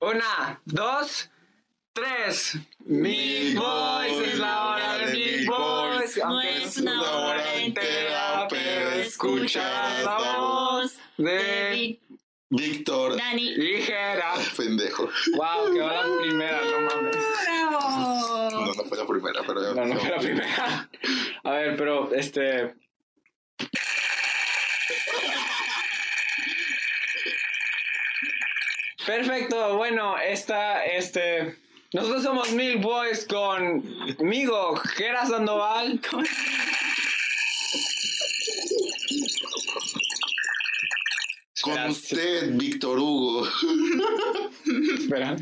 Una, dos, tres. Big Boys es la hora de Big Boys. No es una hora entera, pero escuchar la voz de Víctor. Dani. ligera. Pendejo. Wow, quedó la primera, no mames. No, no fue la primera, pero No, no fue la primera. A ver, pero este. Perfecto, bueno, esta, este. Nosotros somos Mil Boys con Migo, Gera Sandoval. Con Espera, usted, Víctor Hugo. Espera.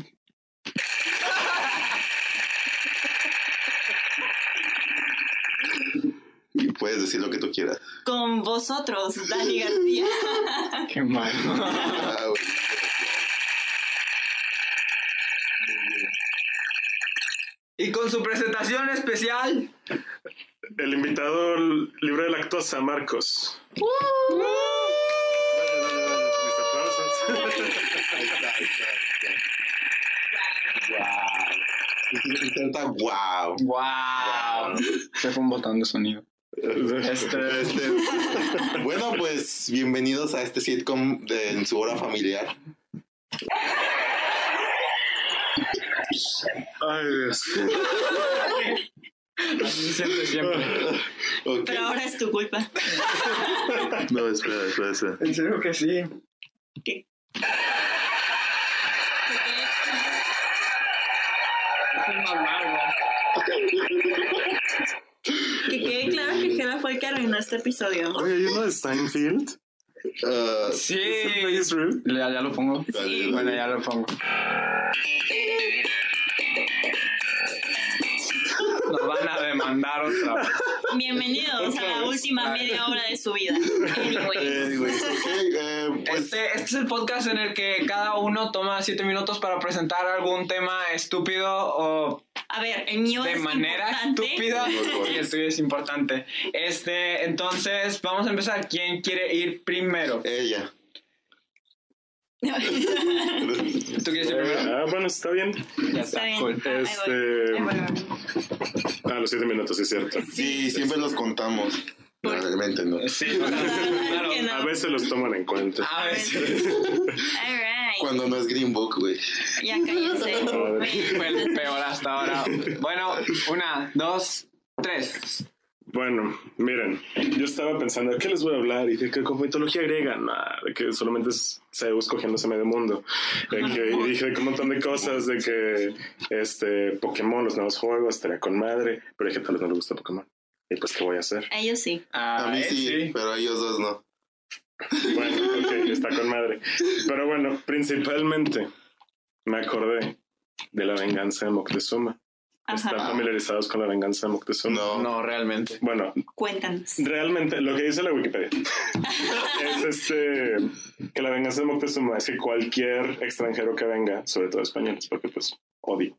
Y puedes decir lo que tú quieras. Con vosotros, Dani García. Qué mal. Y con su presentación especial. El invitado libre de lactosa, Marcos. Está. Inserta wow. Wow. Se fue un botón de sonido. Este, este, bueno, pues bienvenidos a este sitcom de, en su hora familiar. Ay, Dios. Así siempre, siempre. Ok. Pero ahora es tu culpa. No, espera, espera, espera. En serio que sí. ¿Qué? Que quede claro que Gela fue el que arruinó este episodio. Oye, ¿hay uno de Steinfeld? Ah, Sí. ¿Es real? Ya, ya lo pongo. Dale, Bueno, ya lo pongo. Nos van a demandar otra vez. Bienvenidos a la última media hora de su vida. Anyways. eh, pues Este, este es el podcast en el que cada uno toma siete minutos para presentar algún tema estúpido o A ver, el mío de es manera importante. estúpida y el tuyo es importante. Este, entonces vamos a empezar. ¿Quién quiere ir primero? ella. ¿Tú quieres ir primero? Ah, bueno, está bien. Ya Está bien. cool. Este. Ah, los siete minutos, sí es cierto. Sí, siempre los contamos. Realmente no. Sí, claro. no. A veces los toman en cuenta. A ver, All right. Cuando no es Green Book, güey. Ya cállense. fue el peor hasta ahora. Bueno, una, dos, tres. Bueno, miren, yo estaba pensando, ¿de qué les voy a hablar? Y de que con mitología griega, nada, de que solamente es Zeus cogiéndose medio mundo. De que, y dije de que un montón de cosas, de que este Pokémon, los nuevos juegos, estaría con madre, pero dije, tal vez no le gusta Pokémon. Y pues, ¿qué voy a hacer? A ellos sí. A mí eh, sí, pero a ellos dos no. Bueno, ok, está con madre. Pero bueno, principalmente me acordé de la venganza de Moctezuma. ¿Están familiarizados con la venganza de Moctezuma? No. No, realmente. Bueno, Cuéntanos. Realmente, lo que dice la Wikipedia es este que la venganza de Moctezuma es que cualquier extranjero que venga, sobre todo españoles, porque pues odio,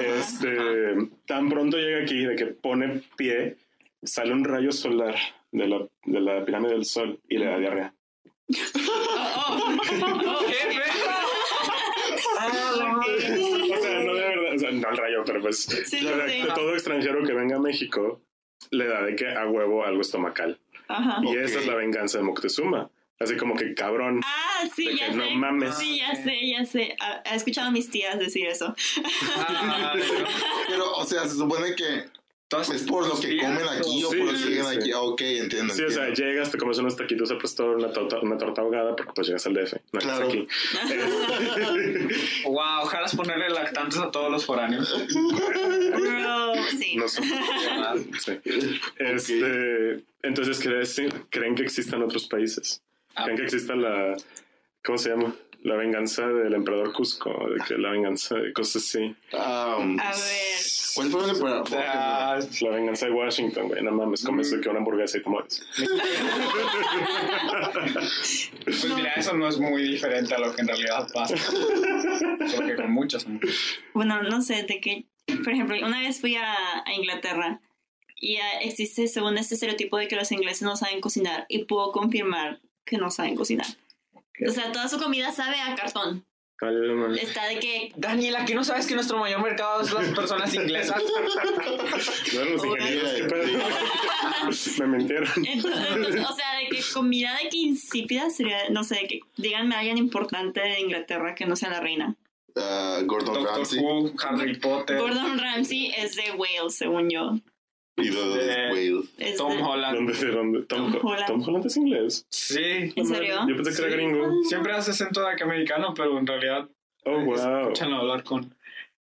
este, tan pronto llega aquí de que pone pie, sale un rayo solar de la, de la pirámide del sol y le da diarrea. ¿Qué O sea, no de verdad, o sea, no el rayo, pero pues Sí, que todo extranjero que venga a México le da de que a huevo algo estomacal. Ajá. Y esa es la venganza de Moctezuma. Así como que cabrón. Ah, sí, De ya que sé. no mames. Sí, ya sé, ya sé. He escuchado a mis tías decir eso. Ah, Pero, o sea, se supone que entonces, es por lo que comen aquí o Sí, por lo que sí, llegan sí. aquí. Ah, ok, entiendo. Sí, o sea, llegas, te comes unos taquitos al pastor, una torta, una torta ahogada, porque pues llegas al DF, no estás Claro. aquí. Wow, ojalá ponerle lactantes a todos los foráneos. Sí. no son- sí. Este, entonces, ¿creen, ¿creen que existan otros países? Ah. ¿Creen que exista la, ¿cómo se llama? La venganza del emperador Cusco, de que la venganza de cosas así. Um, A ver. ¿Cuál fue el emperador? Ah, La venganza de Washington, güey, no mames, comes de que una hamburguesa y te mueres. pues mira, eso no es muy diferente a lo que en realidad pasa. Solo que con muchos. son- Bueno, no sé, de que, por ejemplo, una vez fui a, a Inglaterra y ah, existe, según este estereotipo de que los ingleses no saben cocinar y puedo confirmar que no saben cocinar. O sea, toda su comida sabe a cartón. Está de que Daniela, que no sabes que nuestro mayor mercado es las personas inglesas. Bueno, los ingenieros, ¿qué pedo? Me mintieron. Entonces, o sea, de que comida de que insípida sería, no sé, de que díganme a alguien importante de Inglaterra que no sea la reina. Ah, Gordon Ramsay Harry Potter, Gordon Ramsay es de Wales, según yo. Y los Eh. Es Tom de- Holland. ¿Dónde, de dónde? Tom, Tom Holland. Tom Holland es inglés. Sí. ¿En serio? Yo pensé que era gringo. Siempre hace acento de que americano, pero en realidad Oh, wow. escúchanlo hablar con.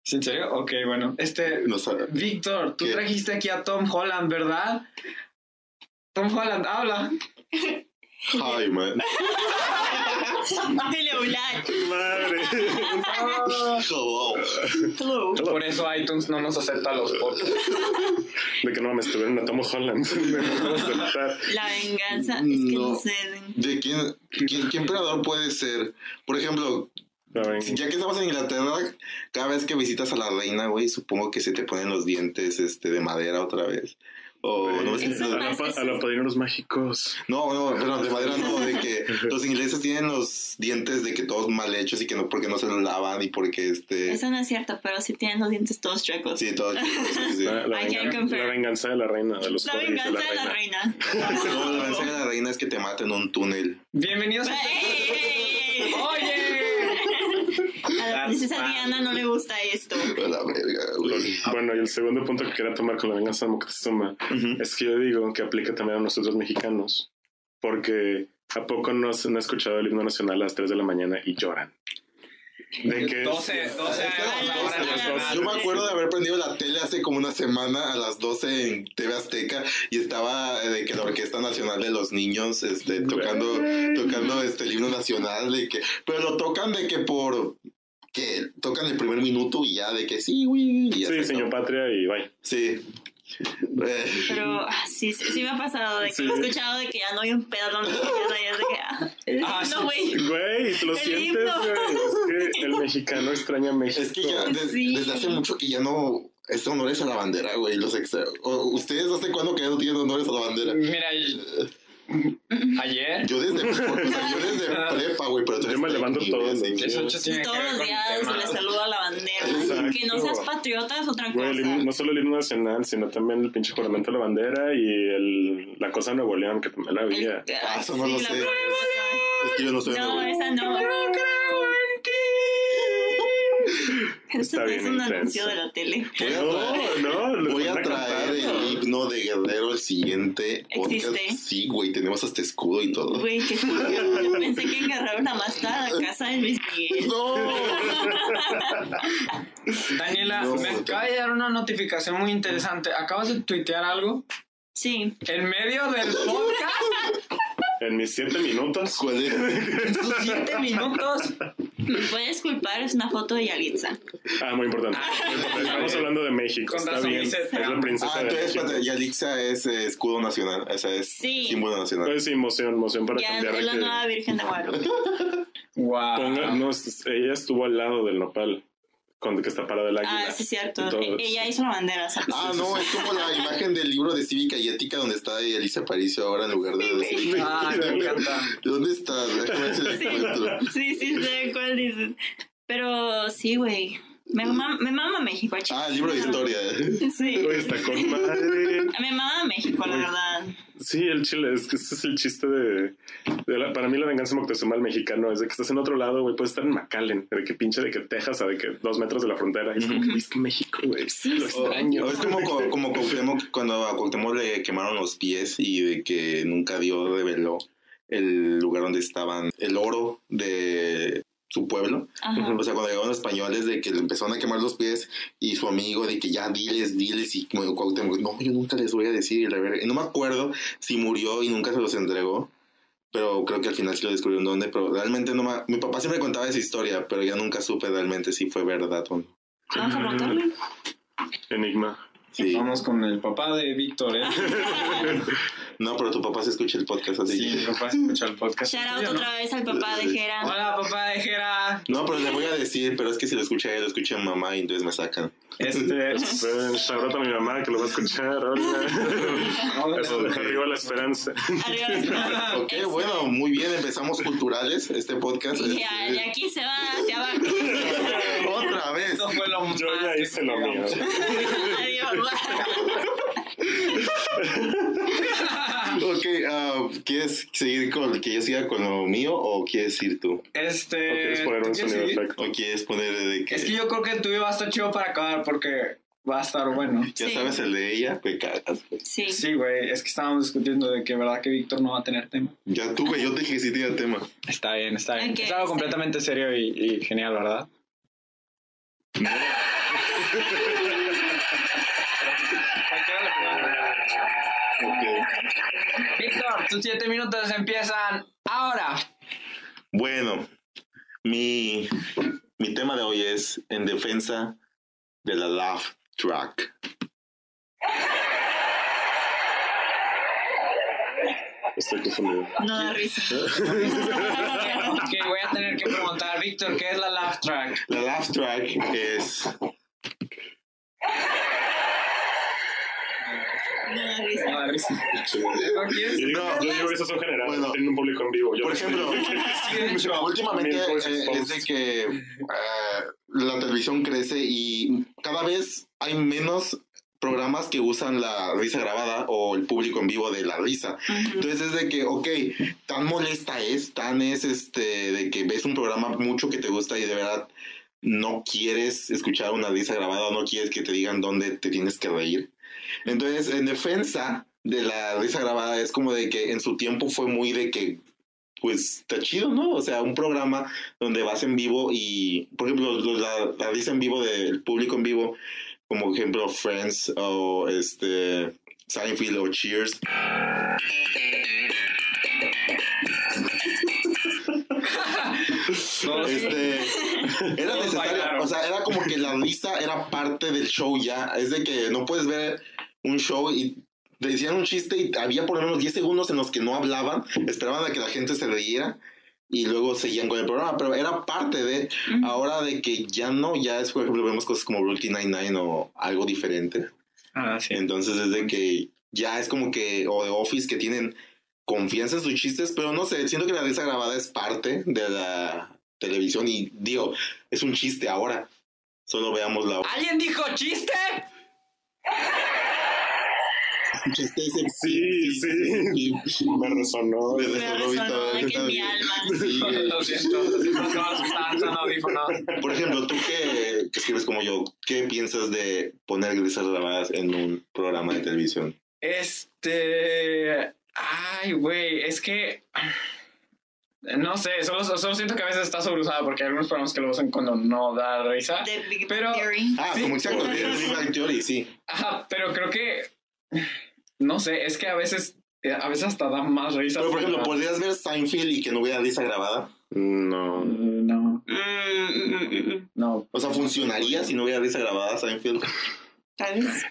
¿Es en serio? Ok, bueno. Este. No. Víctor, tú ¿Qué? trajiste aquí a Tom Holland, ¿verdad? Tom Holland, habla. Hi, man. Dile hablar. Madre. Hello. Hello. Por eso iTunes no nos acepta los podcasts. De que no me estuvieron a Tom Holland. Me puedo aceptar. La venganza. Es que no, No. sé. ¿De quién, quién, qué emperador puede ser? Por ejemplo, ya que estamos en Inglaterra, cada vez que visitas a la reina, güey, supongo que se te ponen los dientes este, de madera otra vez. O no, Güey, Eso a, los padrinos mágicos. no, no, perdón, de madera no, de que los ingleses tienen los dientes de que todos mal hechos y que no porque no se los lavan y porque este Eso no es cierto, pero sí tienen los dientes todos chuecos. sí, todo sí, sí. La, la la venganza de la reina, de los La venganza de la reina. No, la venganza de la reina es que te maten en un túnel. Bienvenidos a. ¡Ey! ¡Oye! A la princesa Diana no le gusta esto. A la verga, güey. Bueno, y el segundo punto que quería tomar con la venganza de Moctezuma Ujú. es que yo digo que aplica también a nosotros mexicanos. Porque ¿a poco no, no he escuchado el himno nacional a las 3 de la mañana y lloran? De que 12, 12 Espera, años. ahora espera, nacional. espera. Yo me acuerdo de haber prendido la tele hace como una semana a las 12 en TV Azteca y estaba eh, de que la Orquesta Nacional de los Niños este, tocando, tocando este, el himno nacional, de que, pero lo tocan de que por que tocan el primer minuto y ya de que sí, güey. Sí, se señor acabó. Patria y bye. Sí. Pero ah, sí, sí, sí me ha pasado de que Sí. he escuchado de que ya no hay un pedo donde y es de que ah, el Ah, güey. Güey, lo El sientes, güey. Es que el mexicano extraña a México. es que ya des- Sí. desde hace mucho que ya no es honores a la bandera, güey. Los extra- ¿Ustedes hace cuándo que ya no tienen honores a la bandera? Mira, ayer. Yo desde, o sea, yo desde prepa, güey, pero tú Yo me levanto todos los días. todos los días se le saluda a la bandera. Exacto. Que no seas patriota es otra Güey, el himno- cosa. no solo el himno nacional, sino también el pinche juramento de la bandera y el, la cosa de Nuevo León, que también la había. El- Ah, eso no lo sé. Es que yo no soy No, esa no. Eso es un intenso. anuncio de la tele. A No, no, lo voy a traer el himno de Guerrero el siguiente podcast. ¿Existe? Sí, güey, tenemos hasta escudo y todo. Güey, qué. Yo pensé que en Guerrero nada más la casa de Luis Miguel. No. Daniela, No, me no. acaba de dar una notificación muy interesante. ¿Acabas de tuitear algo? Sí. En medio del podcast, En mis siete minutos. ¿Cuál es? en sus siete minutos. Me puedes culpar, es una foto de Yalitza. Ah, muy importante. Muy importante. Estamos hablando de México. Con Está bien. Es la princesa Ah, de entonces, México. espérate, Yalixa es eh, escudo nacional. Esa es Sí. símbolo nacional. Pues sí, moción, moción para Ya cambiar es de la que nueva Virgen de Guadalupe. Wow. ponga, no, es- ella estuvo al lado del nopal, con que está parada el águila. Ah, sí, cierto. E- Ella hizo la bandera. ¿sabes? Ah, no, es como la imagen del libro de Cívica y Ética donde está Elisa Aparicio ahora en lugar de... de Ah, me encanta. ¿Dónde está? Sí, sí, sí, sé cuál dices. Pero sí, güey. Me, mama- me mama México. Ah, el libro de historia. Sí. Está con madre. Me mama México, la verdad. Sí, el chile, es que ese es el chiste de, de la- para mí la venganza Moctezuma al mexicano es de que estás en otro lado, güey, puedes estar en McAllen, de que pinche de que Texas a de que dos metros de la frontera, y es como que viste México, güey, Sí, lo extraño. O es como, co- como Cuauhtémoc, cuando a Cuauhtémoc le quemaron los pies y de que nunca dio, reveló el lugar donde estaban el oro de su pueblo. Ajá. O sea, cuando llegaron los españoles de que le empezaron a quemar los pies y su amigo de que ya diles, diles y como Cuauhtémoc, no, yo nunca les voy a decir. y la verga. Y no me acuerdo si murió y nunca se los entregó. Pero creo que al final sí lo descubrieron dónde. Pero realmente no me... Mi papá siempre contaba esa historia, pero ya nunca supe realmente si fue verdad o no. Vamos a preguntarle. Enigma. Sí. Vamos con el papá de Víctor, ¿eh? No, pero tu papá se escucha el podcast así. Sí, mi papá escucha el podcast. Shout out otra vez al papá de Jera. Hola, papá de Jera. No, pero le voy a decir, pero es que si lo escucha él, lo escucha mi mamá y entonces me sacan. Este. Esperen, shout out a mi mamá que lo va a escuchar. Hola. Eso de arriba la esperanza. Arriba las- Ok, Este, bueno, muy bien, empezamos culturales este podcast. Y a- y aquí se va hacia abajo. Otra vez. Esto fue lo Yo ya hice lo mío. Adiós. Ok, ah, ¿quieres seguir con que yo siga con lo mío o quieres ir tú? ¿O Este. quieres poner ¿tú un sonido? ¿O quieres poner de que Es que yo creo que el tuyo va a estar chido para acabar porque va a estar bueno. ya Sí. sabes el de ella? Me cagas. güey. Sí. Sí, güey, es que estábamos discutiendo de que verdad que Víctor no va a tener tema. Ya tuve, yo te dije que sí tenía tema. Está bien, está bien. Ok, es algo está completamente serio y, y genial, ¿verdad? Ok. Víctor, tus siete minutos empiezan ahora. Bueno, mi, mi tema de hoy es en defensa de la laugh track. Estoy confundido. No da risa. Ok, voy a tener que preguntar, Víctor, ¿qué es la laugh track? La laugh track es No risa. No. Yo digo, No. yo digo eso son general, Bueno. tienen un público en vivo. Yo Por ejemplo, Sí, últimamente eh, es de que eh, la televisión crece y cada vez hay menos programas que usan la risa grabada o el público en vivo de la risa. Ujú. Entonces es de que, ok, tan molesta es, tan es este, de que ves un programa mucho que te gusta y de verdad no quieres escuchar una risa grabada o no quieres que te digan dónde te tienes que reír. Entonces, en defensa de la risa grabada, es como de que en su tiempo fue muy de que, pues, está chido, ¿no? O sea, un programa donde vas en vivo y, por ejemplo, lo- la, la risa en vivo del público en vivo, como ejemplo Friends o este Seinfeld o Cheers. Este, era necesario, o sea, era como que la risa era parte del show ya. Es de que no puedes ver un show y te decían un chiste y había por lo menos 10 segundos en los que no hablaban, esperaban a que la gente se riera y luego seguían con el programa, pero era parte de. Ahora de que ya no, ya es, por ejemplo, vemos cosas como Brooklyn Nine-Nine o algo diferente. Ah, sí. Entonces es de que ya es como que, o de Office que tienen confianza en sus chistes, pero no sé, siento que la risa grabada es parte de la televisión y digo, es un chiste ahora. Solo veamos la ¿Alguien dijo chiste? ese- Sí, sí. Me resonó. Me Me resonó y resonó en mi alma. Sí. Lo siento. Por ejemplo, tú que, que escribes como yo, ¿qué piensas de poner risas grabadas en un programa de televisión? Este. Ay, güey, es que. No sé, solo, solo siento que a veces está sobreusada porque hay algunos programas que lo usan cuando no da risa. Big Pero- Bang Theory. Ah, Sí. como exacto, de Big Bang Theory, sí. Ajá, pero creo que. No sé, es que a veces. eh, A veces hasta da más risa. Pero por ejemplo, ¿podrías ver Seinfeld y que no hubiera risa grabada? No. No, Mm, mm, mm, mm. no. O sea, ¿funcionaría si no hubiera risa grabada Seinfeld?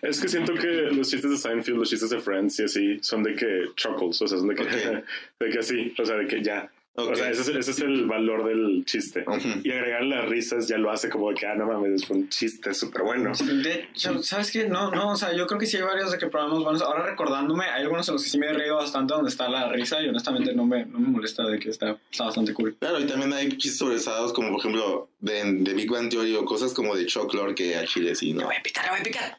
Es que siento que los chistes de Seinfeld, los chistes de Friends y así, son de que chuckles, o sea, son de que, de que así, o sea, de que ya. O sea, ese es, ese es el valor del chiste. Y agregar las risas ya lo hace como de que, ah, no mames, fue un chiste súper bueno. De hecho, ¿sabes qué? No, no, o sea, yo creo que sí hay varios de que programas buenos. Ahora recordándome, hay algunos en los que sí me he reído bastante donde está la risa y honestamente no me, no me molesta de que está, está bastante cool. Claro, y también hay chistes sobresados como por ejemplo de, de Big Bang Theory o cosas como de Chuck Lorre que a Chile sí, ¿no? voy a picar, voy a picar.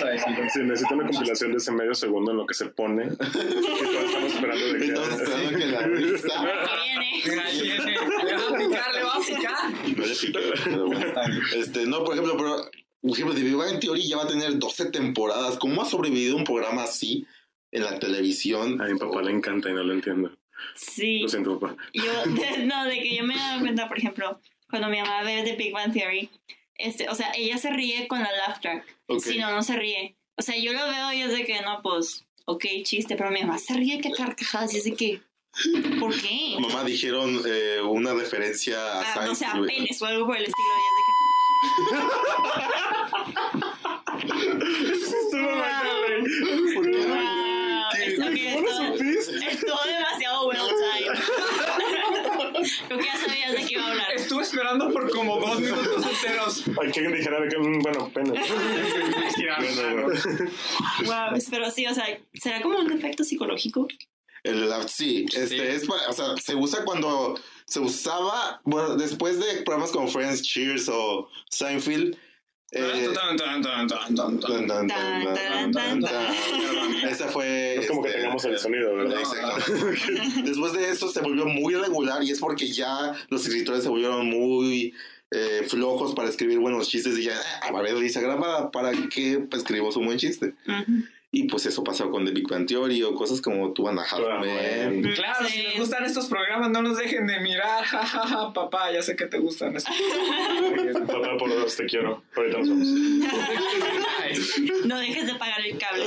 Vas a decir. Sí, necesito una compilación de ese medio segundo en lo que se pone. Y todos estamos esperando de que. Estamos esperando que la Que viene. Le va a picar, le va a picar. no. Este, no, por ejemplo, pero por ejemplo, de Big Bang Theory ya va a tener 12 temporadas. ¿Cómo ha sobrevivido un programa así en la televisión? A mi papá le encanta y no lo entiendo. Sí. Lo siento, papá. Yo, de- no, de que yo me he dado cuenta, por ejemplo, cuando mi mamá ve The Big Bang Theory, este, o sea, ella se ríe con la laugh track. Ok. Si no, no se ríe. O sea, yo lo veo y es de que, no, pues, ok, chiste, pero mi mamá se ríe que carcajadas y es de que, ¿por qué? Mamá dijeron eh, una referencia a Ah, no sé, a Seinfeld. penes o algo por el estilo. Y es de que, Creo que ya sabías de qué iba a hablar. Estuve esperando por como dos minutos enteros. Hay que dijera de que, bueno, pena. Wow, pero sí, o sea, ¿será como un efecto psicológico? El, la- sí, este Sí. es para- o sea, se usa cuando se usaba, bueno, después de programas como Friends, Cheers o Seinfeld. Eh. Esa fue. Es como que este, tengamos el sonido, ¿verdad? Exacto. Después de eso se volvió muy regular y es porque ya los escritores se volvieron muy eh, flojos para escribir buenos chistes y ya, "Ah, a ver, risa grabada, ¿para qué pues, escribimos un buen chiste? Ujú. Y pues eso pasó con The Big Bang Theory o cosas como Two and a Half Men. Claro, Sí. si les gustan estos programas, no nos dejen de mirar. Ja, ja, ja, papá, ya sé que te gustan estos. Papá, por dos, te quiero. Ahorita nos vemos. Ay. No dejes de pagar el cable.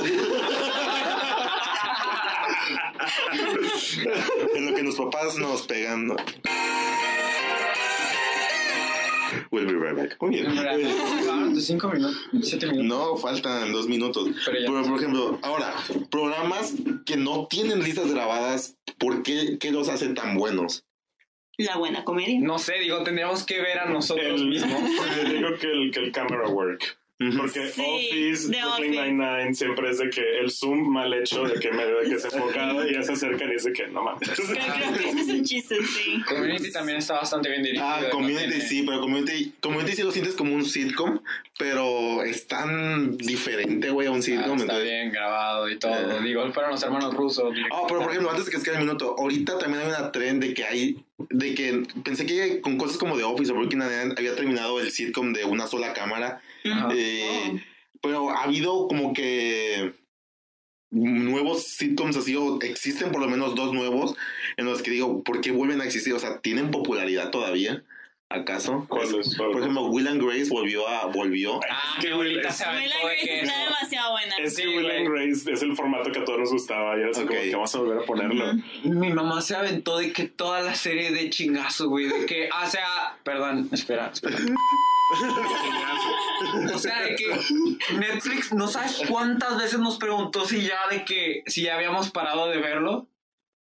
En lo que los papás nos pegan. ¿no? We'll be right back. Muy bien. Acabaron tus cinco minutos, siete minutos. No, faltan dos minutos. Pero por ejemplo, ahora, programas que no tienen listas grabadas, ¿por qué, qué los hace tan buenos? La buena comedia. No sé, digo, tendríamos que ver a nosotros El, mismos. digo que el, que el camera work. Porque Sí, Office, The Brooklyn. Nine-Nine siempre es de que el zoom mal hecho, de que medio de que se enfocado y ya se acercan y dice que no mames. Creo, creo que ese es un chiste, sí. Community también está bastante bien dirigido. Ah, Community sí, pero Community, Community sí lo sientes como un sitcom, pero es tan diferente, güey, a un Ah, sitcom. está entonces- bien grabado y todo. Eh. Digo, fueron los hermanos rusos. Ah, pero por ejemplo, antes de que se quede el minuto, ahorita también hay una trend de que hay, de que pensé que con cosas como The Office o Breaking Nine había terminado el sitcom de una sola cámara, eh, pero ha habido como que nuevos sitcoms así, o existen por lo menos dos nuevos en los que digo, ¿por qué vuelven a existir? O sea, ¿tienen popularidad todavía? ¿Acaso? ¿Cuál es? ¿Cuál? Por ejemplo, Will and Grace volvió a, volvió. Ah, Es que abuelita es- Will and Grace está demasiado buena. Es Sí, que Will and Grace es el formato que a todos nos gustaba y así Ok. como que vamos a volver a ponerlo. Mi mamá se aventó de que toda la serie de chingazo, güey. De que, o sea, perdón, espera, espera. O sea, de que Netflix, no sabes cuántas veces nos preguntó si ya de que, si ya habíamos parado de verlo.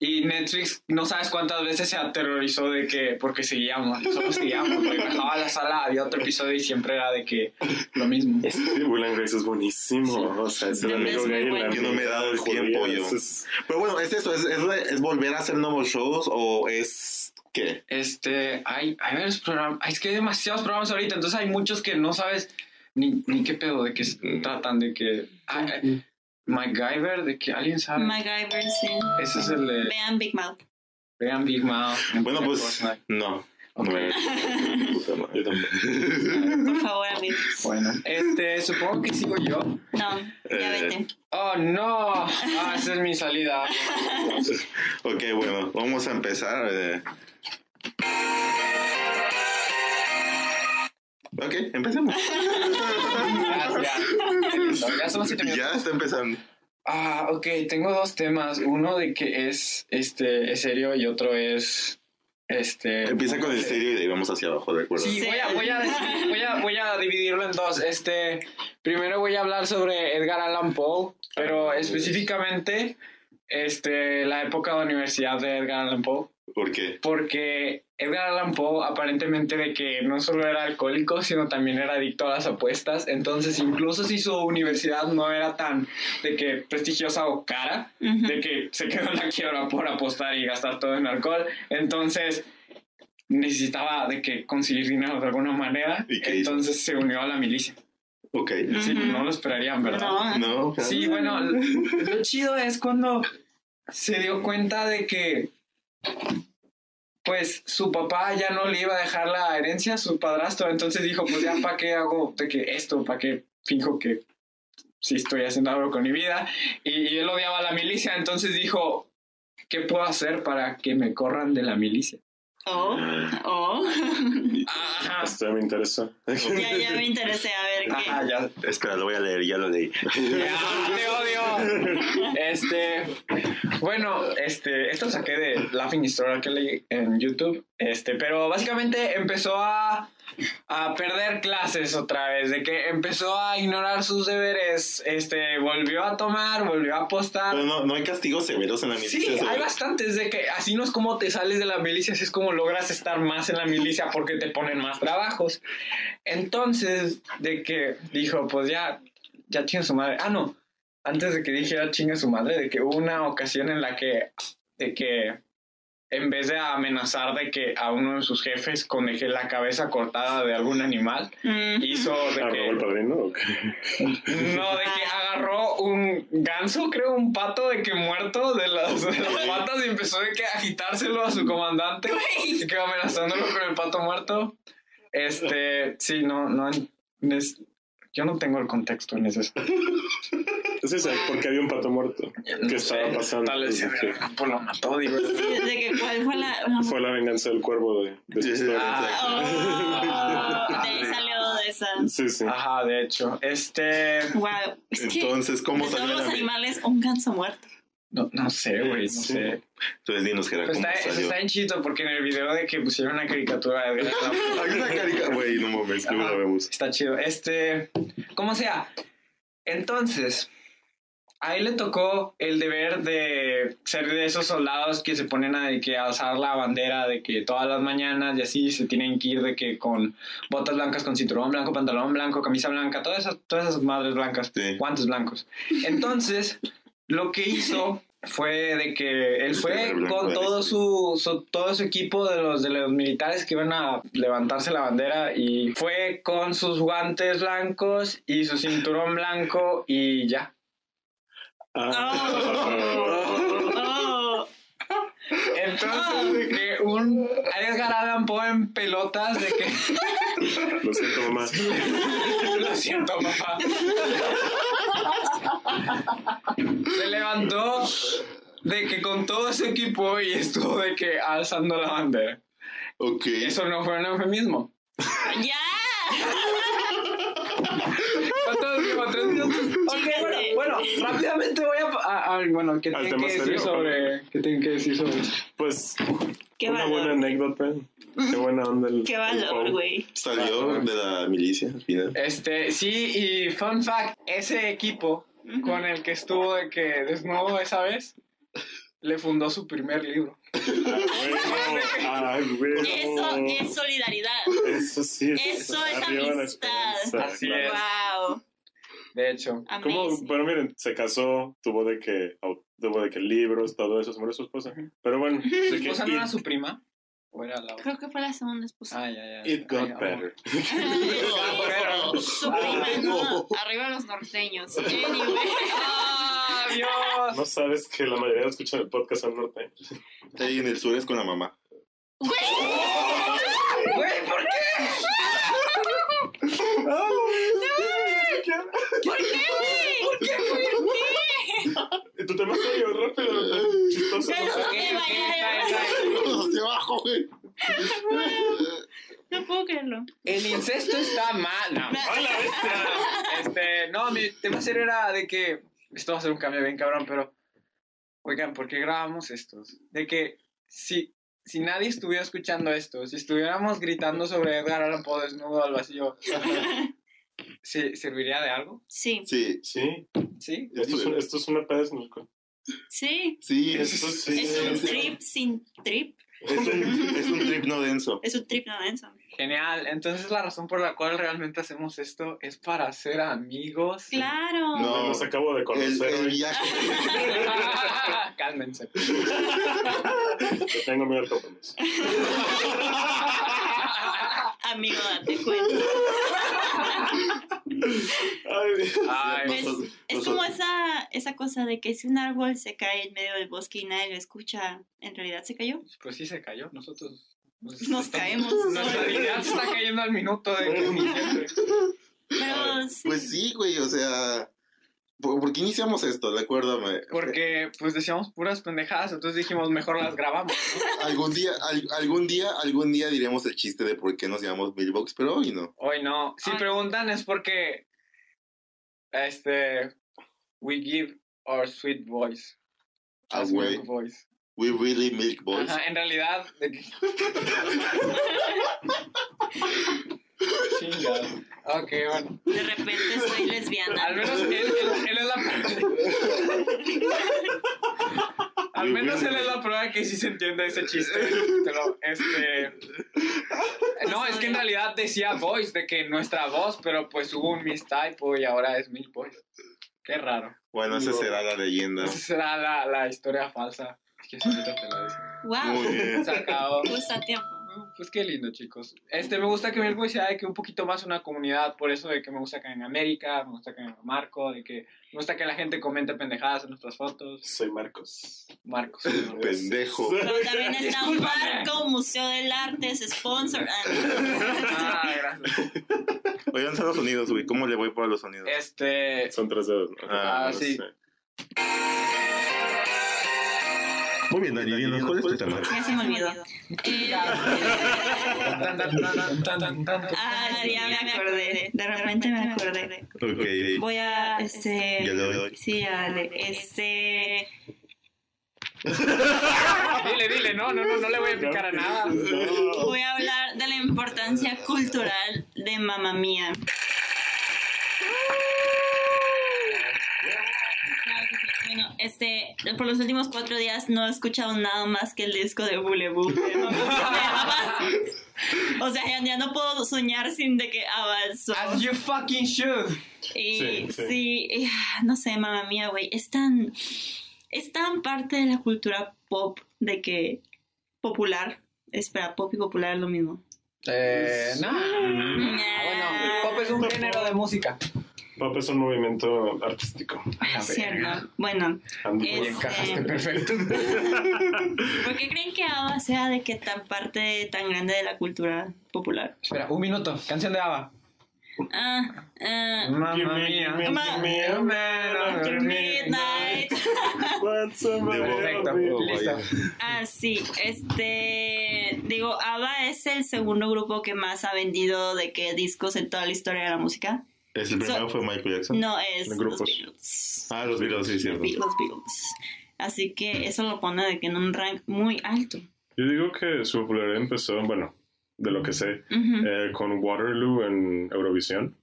Y Netflix, no sabes cuántas veces se aterrorizó de que, porque seguíamos, solo seguíamos, güey. Bajaba a la sala, había otro episodio y siempre era de que lo mismo. Es que Will and Grace es buenísimo. O sea, es el Es amigo gay. Yo no me he dado el amiga tiempo, yo. Es- Pero bueno, es eso, es, es, es volver a hacer nuevos shows o es qué? Este, hay, hay varios programas, es que hay demasiados programas ahorita, entonces hay muchos que no sabes ni, ni qué pedo, de qué se tratan, de que... ay, ay, MacGyver, de que alguien sabe. MacGyver, sí. Ese es el de... Vean Big Mouth. Vean Big Mouth. Bueno, pues no. Ok. No me- Puta madre, yo tampoco. Por favor, amigos. Bueno, este, supongo que sigo yo. No, ya Eh, vete. Oh, no. Ah, esa es mi salida. ok, bueno, vamos a empezar. eh. Ok, empecemos. Gracias. Ya somos siete minutos. ya está empezando. Ah, ok, tengo dos temas. Uno de que es, este, es serio y otro es, este... Empieza con el serio y vamos hacia abajo, ¿de acuerdo? Sí, Sí. voy a, voy, a, voy, a, voy a dividirlo en dos. Este, primero voy a hablar sobre Edgar Allan Poe, pero específicamente este, la época de universidad de Edgar Allan Poe, ¿Por qué? porque Edgar Allan Poe aparentemente de que no solo era alcohólico, sino también era adicto a las apuestas. Entonces, incluso si su universidad no era tan de que prestigiosa o cara, de que se quedó en la quiebra por apostar y gastar todo en alcohol. Entonces necesitaba de que conseguir dinero de alguna manera. ¿Y qué hizo? Entonces se unió a la milicia. Ok. Sí, no lo esperarían, ¿verdad? No. No, Sí, bueno, lo chido es cuando se dio cuenta de que pues su papá ya no le iba a dejar la herencia su padrastro, entonces dijo, pues ya, ¿para qué hago de que esto? ¿Para qué finjo que sí estoy haciendo algo con mi vida? Y, y él odiaba a la milicia, entonces dijo, ¿qué puedo hacer para que me corran de la milicia? Oh, oh. Ajá. Esto me interesa. ya, ya me interesé. A ver, qué. Ajá, ya. Espera, lo voy a leer, ya lo leí. Ya, te odio. Este, bueno, este, esto saqué de Laughing Story que leí en YouTube. Este, pero básicamente empezó a, a perder clases otra vez, de que empezó a ignorar sus deberes, este, volvió a tomar, volvió a apostar. Pero no, no hay castigos severos en la milicia. Sí, hay bastantes de que así no es como te sales de la milicia, así es como logras estar más en la milicia porque te ponen más trabajos. Entonces, de que dijo, pues ya, ya chinga su madre. Ah, no, antes de que dijera chinga su madre, de que hubo una ocasión en la que, de que en vez de amenazar de que a uno de sus jefes con de que la cabeza cortada de algún animal, Mm. hizo de ¿Arrobó el que... padrino? o qué? No, de que agarró un ganso, creo, un pato de que muerto de las, de las patas y empezó de que agitárselo a su comandante y que amenazándolo con el pato muerto. Este, sí, no, no, es- yo no tengo el contexto en ese. Sí, sí, porque había un pato muerto. ¿Qué estaba pasando? Tal vez pues lo mató, digo. Sí, de que cuál fue la... la- Fue la venganza del cuervo de, de su historia. Ah. Oh, de ahí salió de esa. Sí, sí. Ajá, de hecho, este, Wow. Es que Entonces, ¿cómo de todos salió los la animales, un ganso muerto. no, no sé, güey, no Sí. sé. Entonces, dinos, Jera, Pues ¿cómo está, salió? está en chito porque en el video de que pusieron una caricatura de Hay una caricatura, güey, no mames, luego lo vemos. Está chido. Este, como sea. Entonces, a él le tocó el deber de ser de esos soldados que se ponen a, de que a alzar la bandera de que todas las mañanas y así se tienen que ir de que con botas blancas, con cinturón blanco, pantalón blanco, camisa blanca, todas esas, todas esas madres blancas, Sí. guantes blancos. Entonces, lo que hizo fue de que él fue con todo su- todo su equipo de los de los militares que iban a levantarse la bandera y fue con sus guantes blancos y su cinturón blanco y ya. Oh. Oh. Entonces de que un Edgar Allan Poe en pelotas de que Lo siento, mamá. lo siento mamá se levantó de que con todo su equipo y estuvo de que alzando la bandera. Ok. Eso no fue un eufemismo. ¡Ya! ¿Cuánto tiempo? ¿Tres minutos? Ok, Chíngate. bueno, bueno, rápidamente voy a... a- a- bueno, ¿qué ¿Al tienen tema que decir sobre...? ¿Qué tienen que decir sobre eso? Pues, Qué una valor. buena anécdota. Qué buena onda el. Qué valor, güey. Salió de la milicia al final. Este, sí, y fun fact, ese equipo con el que estuvo de que desnudo esa vez, le fundó su primer libro. Ah, güey. Eso es solidaridad. Eso sí. Eso es arriba la amistad. Así es. Wow. De hecho, ¿Cómo? Bueno, miren, se casó, tuvo de que, tuvo de que libros, todo eso, se murió su esposa. Pero bueno, ¿su de que esposa no era it, su prima? ¿O era la otra? Creo que fue la segunda esposa. Ah, ya, ya. it got Ay, better. Su prima, no. Arriba los norteños. Anyway. ¡Ah, Dios! No sabes que la mayoría escuchan el podcast al norte. Ahí en el sur es con la mamá. Güey, ¿por qué? ¿Por qué, güey? ¿Por qué, güey? Tu tema serio, rápido, chistoso. Pero- Ok, ok, está, está. Hacia abajo, güey. No puedo creerlo. El incesto está mal. No. Este, no, mi tema serio era de que. Esto va a ser un cambio bien cabrón, pero. Oigan, ¿por qué grabamos estos? De que si, si nadie estuviera escuchando esto, si estuviéramos gritando sobre Edgar Allan Poe desnudo al vacío, ¿sí, ¿serviría de algo? Sí, Sí, Sí, ¿Sí? esto es, un- esto es una peda sí. sí. Esto sí. Es un trip sin trip. Es un, es un trip no denso. Es un trip no denso. Genial. Entonces la razón por la cual realmente hacemos esto es para ser amigos. Claro. No. Los acabo de El, conocer. el viaje. Cálmense. Te tengo miedo al compromiso. Amigo, date cuenta. Ay, Es, Nosotros- es como esa, esa cosa de que si un árbol se cae en medio del bosque y nadie lo escucha, ¿en realidad se cayó? pues sí se cayó. Nosotros pues, Nos caemos. Nuestra dignidad se está cayendo al minuto de que. Pero sí. Pues sí, güey, o sea. ¿Por, qué iniciamos esto? Recuérdame. Porque pues decíamos puras pendejadas, entonces dijimos mejor las grabamos. ¿no? Algún día, al- algún día, algún día diremos el chiste de por qué nos llamamos Billbox, pero hoy no. Hoy no. Si Ay. preguntan es porque este we give our sweet voice. As güey. milk voice. We really milk boys. Ajá, en realidad. Chingado. Ok, bueno. De repente soy lesbiana. Al menos él, él- él es la Al menos él es la prueba que sí se entiende ese chiste. Pero, este. No, es que en realidad decía voice, de que nuestra voz, pero pues hubo un mistypo y ahora es mi voice. Qué raro. Bueno, esa será la leyenda. Esa será la, la historia falsa. Que ahorita te la dicen. Wow. Muy bien. Se acabó. Justo a tiempo. Pues qué lindo, chicos. Este, me gusta que Milk Boy sea de que un poquito más una comunidad, por eso de que me gusta que en América, me gusta que en Marco, de que me gusta que la gente comente pendejadas en nuestras fotos. Soy Marcos. Marcos. Pendejo. Pero también está un barco, Museo del Arte, es sponsor. Ah, Ah, gracias. Oye, en Estados Unidos, güey. ¿Cómo le voy para los sonidos? Este, Son tres dedos. ¿no? Ah, No sí. sé. Muy bien, Dani, dinos, ¿cuál es tu tema? Ya se me olvidó. Eh, ah, sí, ya me acordé. De repente me acordé. Ok. Voy a, este... Ya le doy. Sí, Ale, este... Dile, dile, no, no, no, no le voy a picar a nada. Voy a hablar de la importancia cultural de Mamma Mía. Claro que sí. Bueno, este, por los últimos cuatro días no he escuchado nada más que el disco de Mía. O sea, ya, ya no puedo soñar sin de que avanzó. As you fucking should. Y Sí, sí, sí. y, ah, no sé, mamá mía, güey, es tan, es tan parte de la cultura pop de que popular, espera, pop y popular es lo mismo. Eh, no. Nah. Bueno, pop es un género de música. Pop es un movimiento artístico. A ver. Cierto. Bueno, And- Es- Y encajaste Este- perfecto. ¿por qué creen que ABBA sea de que tan parte tan grande de la cultura popular? Espera, un minuto. Canción de Ava. Ah, ah, Mamma mía. midnight. Perfecto, listo. Ah, sí, este, digo, ABBA es el segundo grupo que más ha vendido de qué discos en toda la historia de la música. ¿Es el primero fue Michael Jackson? No, es los grupos. Beatles. Ah, los Beatles, sí, cierto. Los Beatles. Así que eso lo pone de que en un rank muy alto. Yo digo que su popularidad empezó, bueno, de lo que sé, Ujú, eh, con Waterloo en Eurovisión.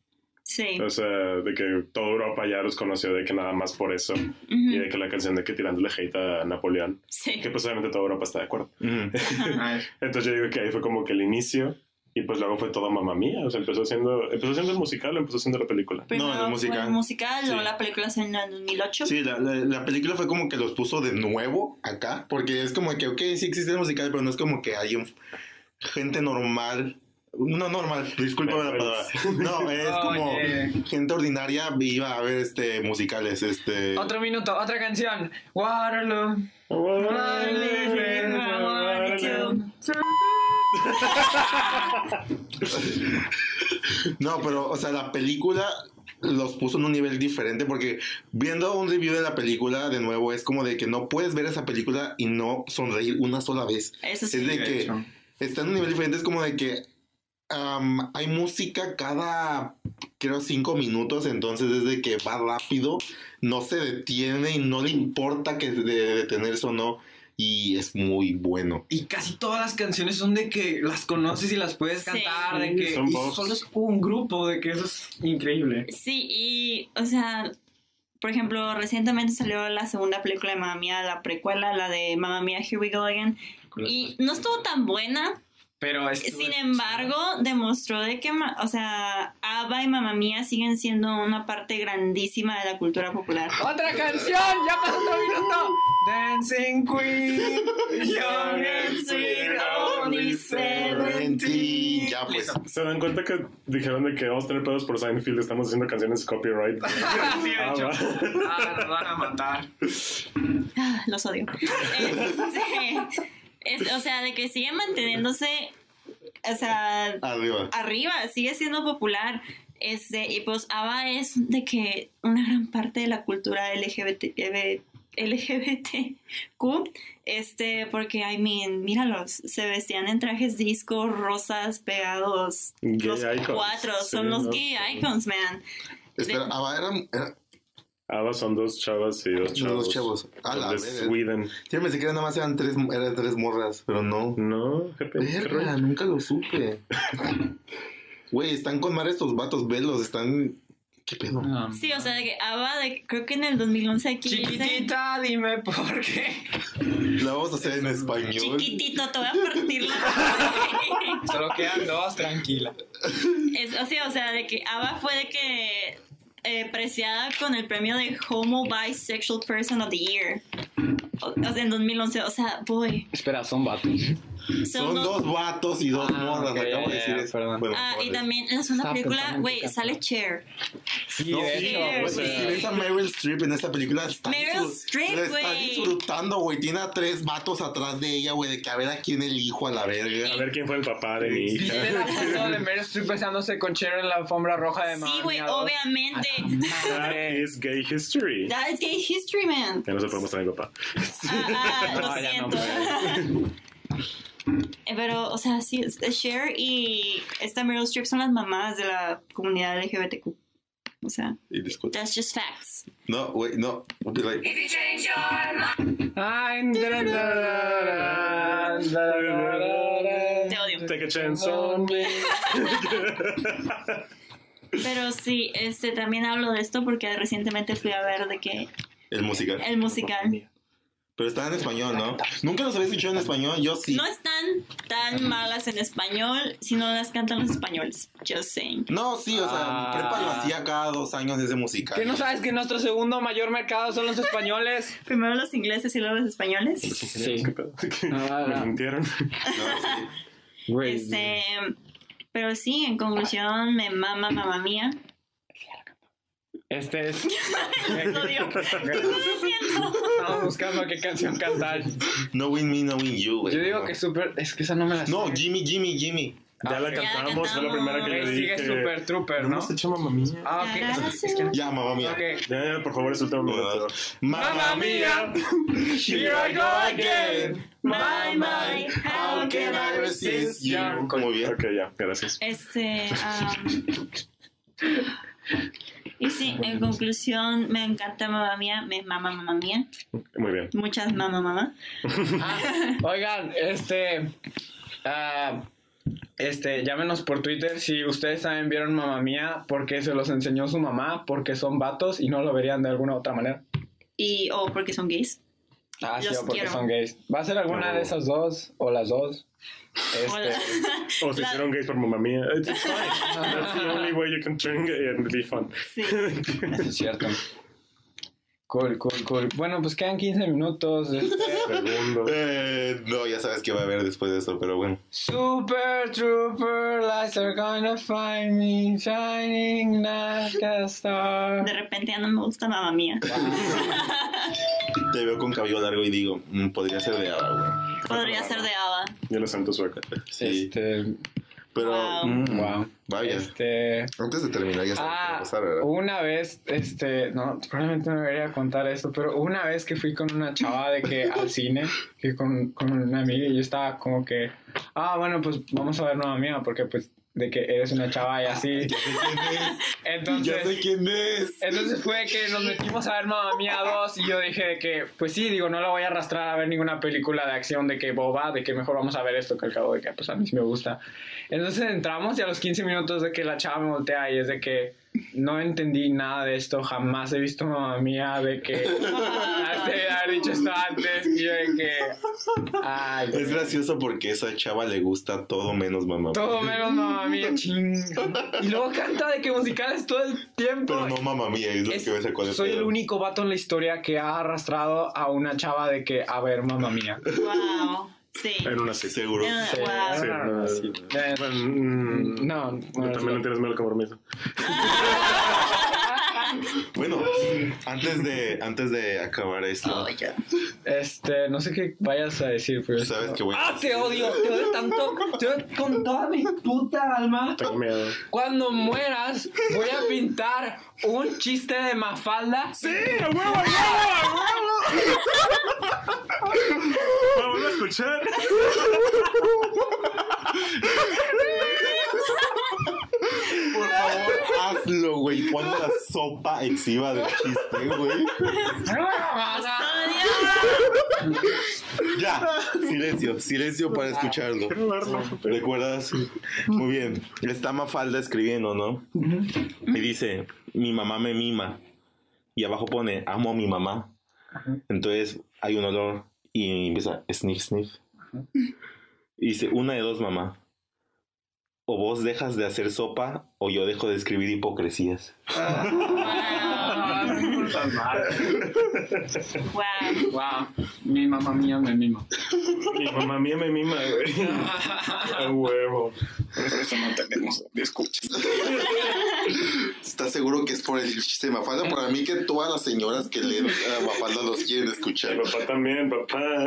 Sí. O sea, de que toda Europa ya los conoció de que nada más por eso. ujú, Y de que la canción de que tirándole hate a Napoleón. Sí. Que pues obviamente toda Europa está de acuerdo. Ujú. Ay, Entonces yo digo que ahí fue como que el inicio. Y pues luego fue toda mamá mía. O sea, empezó haciendo, empezó haciendo el musical, empezó haciendo la película. Primero el fue musical. el musical, luego Sí. la película salió en el 2008. Sí, la, la, la película fue como que los puso de nuevo acá, porque es como que, ok, sí existe el musical, pero no es como que hay un, gente normal. No normal, discúlpame la palabra. No, es como Oye. gente ordinaria iba a ver este musicales, este. Otro minuto, otra canción. Waterloo. No, pero, o sea, la película los puso en un nivel diferente porque viendo un review de la película de nuevo es como de que no puedes ver esa película y no sonreír una sola vez. Eso Es de de que hecho. está en un nivel diferente, es como de que hay música cada, creo, cinco minutos, entonces es de que va rápido, no se detiene y no le importa que de detenerse o no, y es muy bueno. Y casi todas las canciones son de que las conoces y las puedes Sí. cantar, de que son y bops. solo es un grupo, de que eso es increíble. Sí, y, o sea, por ejemplo, recientemente salió la segunda película de Mamma Mía, la precuela, la de Mamma Mía, Here We Go Again, y no estuvo tan buena, Pero es sin embargo, demostró de que, o sea, ABBA y Mamma Mía siguen siendo una parte grandísima de la cultura popular. Otra canción, ya pasó otro minuto. Dancing Queen, young and sweet, only seventeen. Ya, pues. ¿Se dan cuenta que dijeron de que vamos a tener pedos por Seinfeld? Estamos haciendo canciones copyright. Sí, de Ah, hecho. va. Ah, nos van a matar. Ah, los odio. Este, es- o sea, de que sigue manteniéndose o sea, Arriba. arriba, sigue siendo popular. Este, y pues ABBA es de que una gran parte de la cultura LGBT, LGBTQ, este, porque, I mean, míralos, se vestían en trajes disco, rosas, pegados, Gay los icons, cuatro, sí, son los ¿no? gay icons, man. Espera, eran, eran Ava son dos chavas y dos chavos. dos chavos. A la. Sweden. Yo pensé que nada más eran tres, eran tres morras, pero no. No, qué Verga, nunca lo supe. Güey, están con mar estos vatos, velos, están... ¿Qué pedo? Sí, o sea, de que ABBA, de, creo que en el 2011 aquí dice- Chiquitita, dime por qué. La vamos a hacer en español. Chiquitito, te voy a partir la Solo quedan dos, tranquila. Es, o sea, o sea, de que ABBA fue de que eh, preciada con el premio de Homo Bisexual Person of the Year. O, o sea, en 2011, o sea, boy. Espera, son vatos. Son do- dos vatos y dos Ah, morras, ok, acabo de decir eso. perdón. Bueno, Ah, y también en la segunda película, güey, sale Cher. Sí, No, de sí, hecho, güey, pues, sí. eh, Si ves a Meryl Streep en esta película, está, Meryl Streep, la está güey. disfrutando, güey. Tiene a tres vatos atrás de ella, güey, de que a ver a quién elijo a la verga. A ver quién fue el papá de mi hija. ¿Viste la foto de Meryl Streep besándose con Cher en la alfombra roja de Sí, güey, obviamente. That is gay history. That is gay history, man. Ya no se puede mostrar a mi papá. Ah, ah, lo No, ya no siento. Pero, o sea, sí, Cher y esta Meryl Streep son las mamás de la comunidad LGBTQ. O sea, Y that's just facts. No, güey, no. Be like, da, da, da, da, da, Te odio. Take a chance on me. Pero sí, este, también hablo de esto porque recientemente fui a ver de que el musical. el musical Pero está en español, ¿no? Nunca los había escuchado en español, yo sí. no están tan malas en español si no las cantan los españoles. Just saying. No, sí, o sea, Ah. prepa lo hacía cada dos años ese musical. ¿Qué no sabes que nuestro segundo mayor mercado son los españoles? Primero los ingleses y luego los españoles. Sí. Ah, Me mintieron. No, sí. Este, pero sí, en conclusión, me mama, mamá mía. Este es. Estamos buscando qué canción cantar. Knowing me, knowing you, güey. Yo digo No. que súper. Es que esa no me la sé. No, Jimmy, Jimmy, Jimmy. Ya la Ah, cantamos, fue la primera que le dije. sigue Super Trooper, No ¿no? hecho mamá mía. Ah, ok. Es- Ya, mamá mía. Ok. Ya, ya, por favor, es el tema momento. Mamma mía, here I go again. My, my, How can I resist you? Muy bien. Ok, ya, gracias. Este, am, y sí, en conclusión, me encanta mamá mía, me mama mamá mía, Muy bien. muchas mamá mamá. Ah, oigan, este. ah, este, llámenos por Twitter si ustedes también vieron Mamá Mía, porque se los enseñó su mamá, porque son vatos y no lo verían de alguna otra manera. Y, o porque son gays. Ah, sí, Los porque quiero. son gays. ¿Va a ser alguna No. de esas dos o las dos? Este, O se La- hicieron gays por mamá mía. It's fine. That's the only way you can turn gay and be fun. Sí. eso es cierto. Cool, cool, cool. Bueno, pues quedan 15 minutos. Este, Segundo. Eh, no, ya sabes qué va a haber después de esto, pero bueno. Super Trooper, lights are gonna find me shining like a star. De repente ya no me gusta mamá mía. Te veo con cabello largo y digo, mm, podría ser de Ava, güey. Podría ser de Ava. Yo lo siento sueco. Sí, Este, pero... Wow. mm, wow. Vaya. Este. Antes de terminar, ya sabes Ah, pasar, ¿verdad? una vez, este, no, probablemente no debería contar esto, pero una vez que fui con una chava de que al cine, que con, con una amiga y yo estaba como que, ah, bueno, pues vamos a ver Mamma Mía, porque pues de que eres una chava y así. Ya sé quién es. Entonces, Ya sé quién es. entonces fue que nos metimos a ver Mamma Mía 2 y yo dije que, pues sí, digo, no la voy a arrastrar a ver ninguna película de acción de que boba, de que mejor vamos a ver esto que al cabo de que pues a mí sí me gusta. Entonces entramos y a los 15 minutos de que la chava me voltea y es de que no entendí nada de esto, jamás he visto Mamma Mía, de que de haber dicho esto antes y de que, ay, Es gracioso porque a esa chava le gusta todo menos mamá. todo menos Mamma Mía, ching. Y luego canta de que musicales todo el tiempo. Pero no mamá mía, es lo Es- que sacó de soy el único vato en la historia que ha arrastrado a una chava de que, a ver, mamá mía. Wow. Sí. En una sí. Seguro. Sí, wow. Sí, no, sí. Bueno, No, Tú también no tienes mal compromiso. Bueno, antes de, antes de acabar esto, Oh. Este, no sé qué vayas a decir, pero. sabes que voy a ¡Ah, te odio! Te odio tanto. Te odio con toda mi puta alma. Tengo miedo. Cuando mueras, voy a pintar un chiste de Mafalda. ¡Sí! ¡A huevo, a huevo, a huevo! Vamos a escuchar. Por favor, hazlo, güey. Pon la sopa encima del chiste, güey. Ya, silencio, silencio para escucharlo. ¿Recuerdas? Muy bien. Está Mafalda escribiendo, ¿no? Y dice, mi mamá me mima. Y abajo pone, amo a mi mamá. Entonces hay un olor y empieza, sniff, sniff. Y dice, una de dos, mamá. O vos dejas de hacer sopa o yo dejo de escribir hipocresías. Wow. Wow, mi mamá mía me mima. Mi mamá mía me mima, güey. A huevo. Eso no tenemos escuchas. ¿Estás seguro que es por el chiste de Mafalda? Para mí que todas las señoras que leen a Mafalda los quieren escuchar. Mi papá también, papá.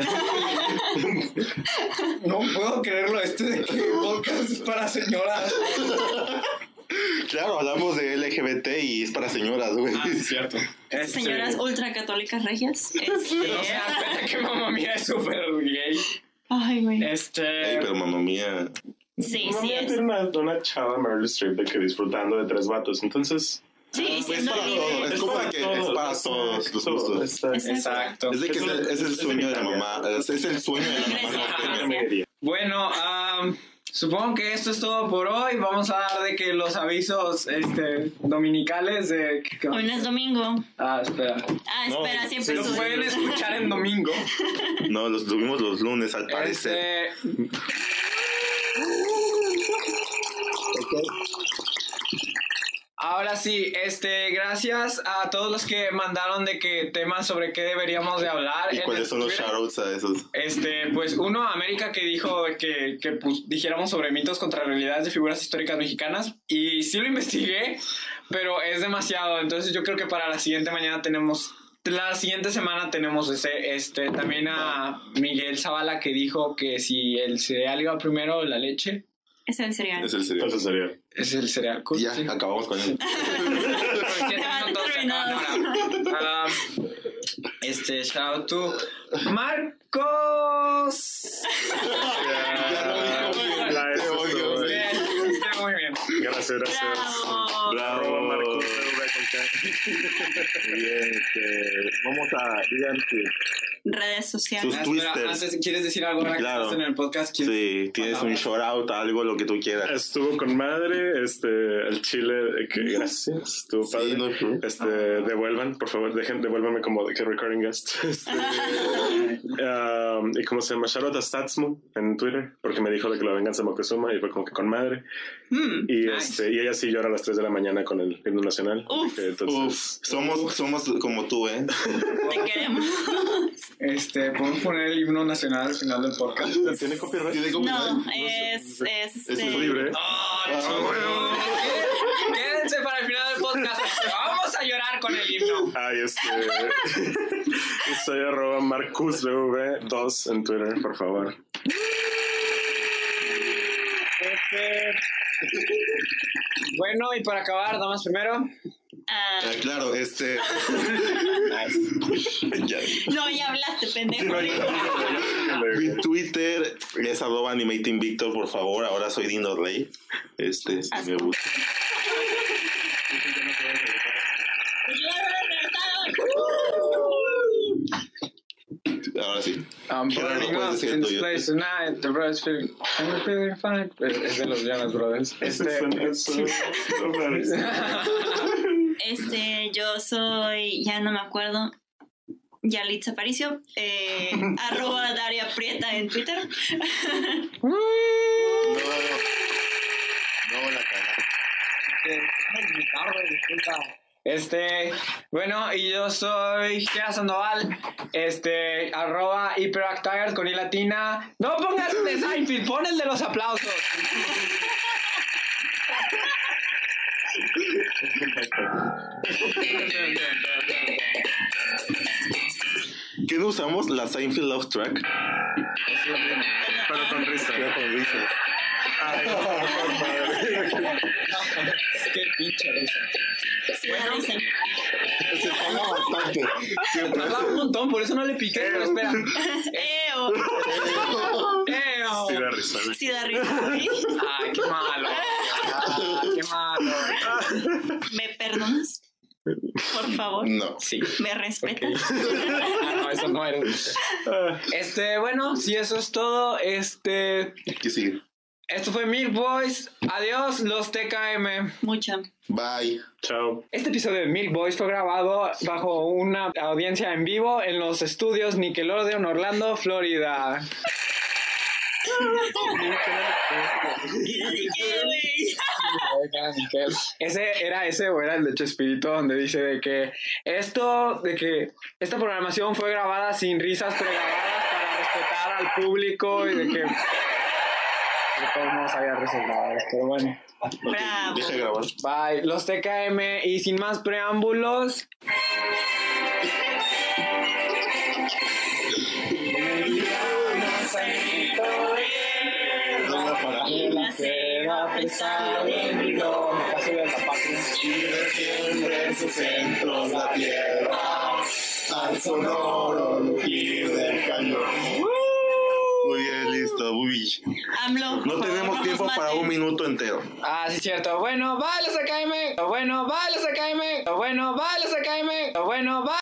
No puedo creerlo, este de que podcast es para señoras. Claro, hablamos de LGBT y es para señoras, güey. Ah, cierto. Señoras ultracatólicas regias. Este... Dan cuenta que mamá mía es súper gay. Ay, güey. Ey, Este. pero mamá mía. Sí, Mamá sí mía es. tiene una, una chava Meryl Streep de que disfrutando de tres vatos. Entonces, Sí, Es siendo para libre. todo, es como de que es para todos los Exacto, gustos. exacto. Es de que es el, es el sueño de la mamá. Es, es el sueño de la mamá. Bueno, am, supongo que esto es todo por hoy. Vamos a dar de que los avisos este, dominicales de. que- Hoy no es domingo. Ah, espera. Ah, No, espera, siempre Los pueden escuchar en domingo. No, los tuvimos los lunes al parecer. Este. Ahora sí, este, gracias a todos los que mandaron de que temas sobre qué deberíamos de hablar. ¿Y cuáles son los shoutouts a esos? Este, pues uno, América, que dijo que, que pues, dijéramos sobre mitos contra realidades de figuras históricas mexicanas. Y sí lo investigué, pero es demasiado. Entonces yo creo que para la siguiente mañana tenemos... La siguiente semana tenemos ese, este, también a Miguel Zavala que dijo que si el cereal iba primero la leche, Es el cereal. Es el serio. Entonces sería. es el cereal. Cool, Ya, sí. acabamos con él. Ah, este, shout out to Marcos. Ya lo dijo bien. Ya, es muy bien. Gracias, gracias. Bravo. Bravo. Marcos. Bien, este, vamos a, digan que Redes sociales. Sus Ah, twisters. antes, ¿quieres decir algo Claro. que estás en el podcast? ¿Quieres- si tienes un shout out, algo, lo que tú quieras. Estuvo con madre, este, el chile, que gracias, estuvo padre. Sí, no. Este, devuelvan, por favor, dejen, devuélvame como que recording guest. Este, um, y cómo se llama, Charlotte Statsmo en Twitter, porque me dijo de que la venganza Moctezuma y fue como que con madre. Mm, Y nice. este, y ella sí llora a las 3 de la mañana con el himno nacional. Uf. Entonces, Uf, somos, somos como tú, ¿eh? Te queremos. Este, podemos poner el himno nacional al final del podcast. ¿Tiene copyright? ¿Tiene copyright? No, es. es, Es este, libre. ¡Ah, chulo! Quédense para el final del podcast. Vamos a llorar con el himno. Ay, este. soy arroba MarcusBV2 en Twitter, por favor. Este, Bueno, y para acabar, damas primero. ah, Ah, claro, este. Ya. no, ya hablaste, pendejo. Mi Twitter es arroba animatingvictor, por favor. Ahora soy Dino Rey. Este, si me gusta. Ahora sí. Um, burning up in this place tonight, the brothers feeling, I'm feeling fine. Es de los Jonas Brothers. Este, Este, yo soy, ya no me acuerdo, Yalitza Aparicio, eh, arroba Daria Prieta en Twitter. No, no la cagaste. Este, bueno, y yo soy Gea Sandoval, este, arroba hiperactagers con i latina. No pongas el de Seinfeld, pon el de los aplausos. ¿Qué no usamos? La Seinfeld Love Track. Es lo mismo. Pero con risa. Ya con risas. Ay, Qué pinche risa. Sí, da risa. Se paga bastante. Siempre. Hablaba un montón, por eso no le piqué, pero espera. Eo. ¡Eo! sí da risa, güey. Sí, da risa. ¿sí? Ay, qué malo. Ah, qué malo. ¿Me perdonas? Por favor. No. Sí. ¿Me respetas? Ah, no, eso no eres. Este, bueno, si eso es todo, este. ¿Qué sigue? Esto fue Milk Boys. Adiós, los TKM. Mucho. Bye. Chao. Este episodio de Milk Boys fue grabado bajo una audiencia en vivo en los estudios Nickelodeon Orlando, Florida. Ese era ese o era el de Chespirito donde dice de que esto, de que esta programación fue grabada sin risas pregrabadas para respetar al público y de que de todos modos había pero bueno. Bravo. Deja de grabar. Bye, los TKM y sin más preámbulos. Mi en sus centros la tierra al sonoro AMLO, No favor, tenemos tiempo para un minuto entero. Ah, sí, cierto. Bueno, los TKM. Bueno, los TKM. Bueno, los TKM. Bueno, bye.